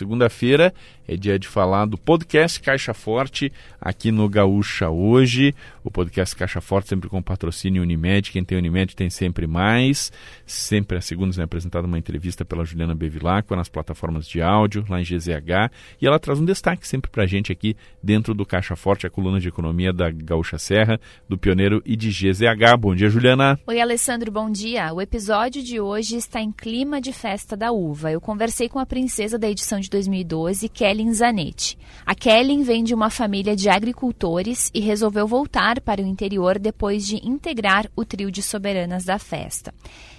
segunda-feira é dia de falar do podcast Caixa Forte aqui no Gaúcha hoje. O podcast Caixa Forte sempre com patrocínio Unimed. Quem tem Unimed tem sempre mais. Sempre às segundas é apresentada uma entrevista pela Juliana Bevilacqua nas plataformas de áudio, lá em GZH. E ela traz um destaque sempre pra gente aqui dentro do Caixa Forte, a coluna de economia da Gaúcha Serra, do Pioneiro e de GZH. Bom dia, Juliana. Oi, Alessandro, bom dia. O episódio de hoje está em clima de festa da uva. Eu conversei com a princesa da edição de 2012, Kellen Zanetti. A Kellen vem de uma família de agricultores e resolveu voltar para o interior depois de integrar o trio de soberanas da festa.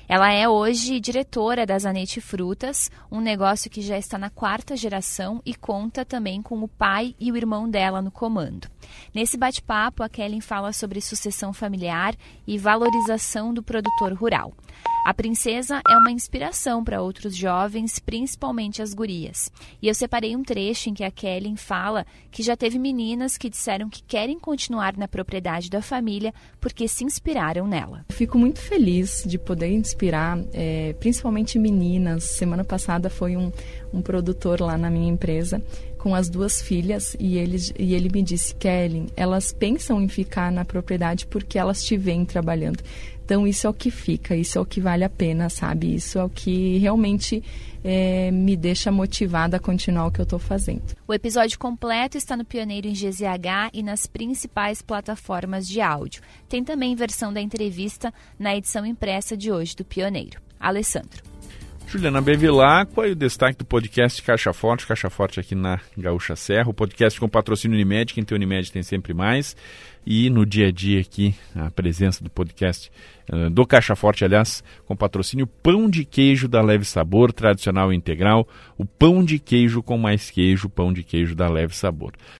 Ela é hoje diretora da Zanetti Frutas, um negócio que já está na quarta geração e conta também com o pai e o irmão dela no comando. Nesse bate-papo, a Kellen fala sobre sucessão familiar e valorização do produtor rural. A princesa é uma inspiração para outros jovens, principalmente as gurias. E eu separei um trecho em que a Kellen fala que já teve meninas que disseram que querem continuar na propriedade da família porque se inspiraram nela. Fico muito feliz de poder inspirar, é, principalmente meninas. Semana passada foi um, um produtor lá na minha empresa com as duas filhas e ele, e ele me disse, Kellen, elas pensam em ficar na propriedade porque elas te veem trabalhando. Então, isso é o que fica, isso é o que vale a pena, sabe? Isso é o que realmente é, me deixa motivada a continuar o que eu estou fazendo. O episódio completo está no Pioneiro em GZH e nas principais plataformas de áudio. Tem também versão da entrevista na edição impressa de hoje do Pioneiro. Alessandro. Juliana Bevilacqua e o destaque do podcast Caixa Forte, Caixa Forte aqui na Gaúcha Serra, o podcast com patrocínio Unimed, quem tem Unimed tem sempre mais, e no dia a dia aqui, a presença do podcast uh, do Caixa Forte, aliás, com patrocínio Pão de Queijo da Leve Sabor, tradicional e integral, o pão de queijo com mais queijo, pão de queijo da Leve Sabor.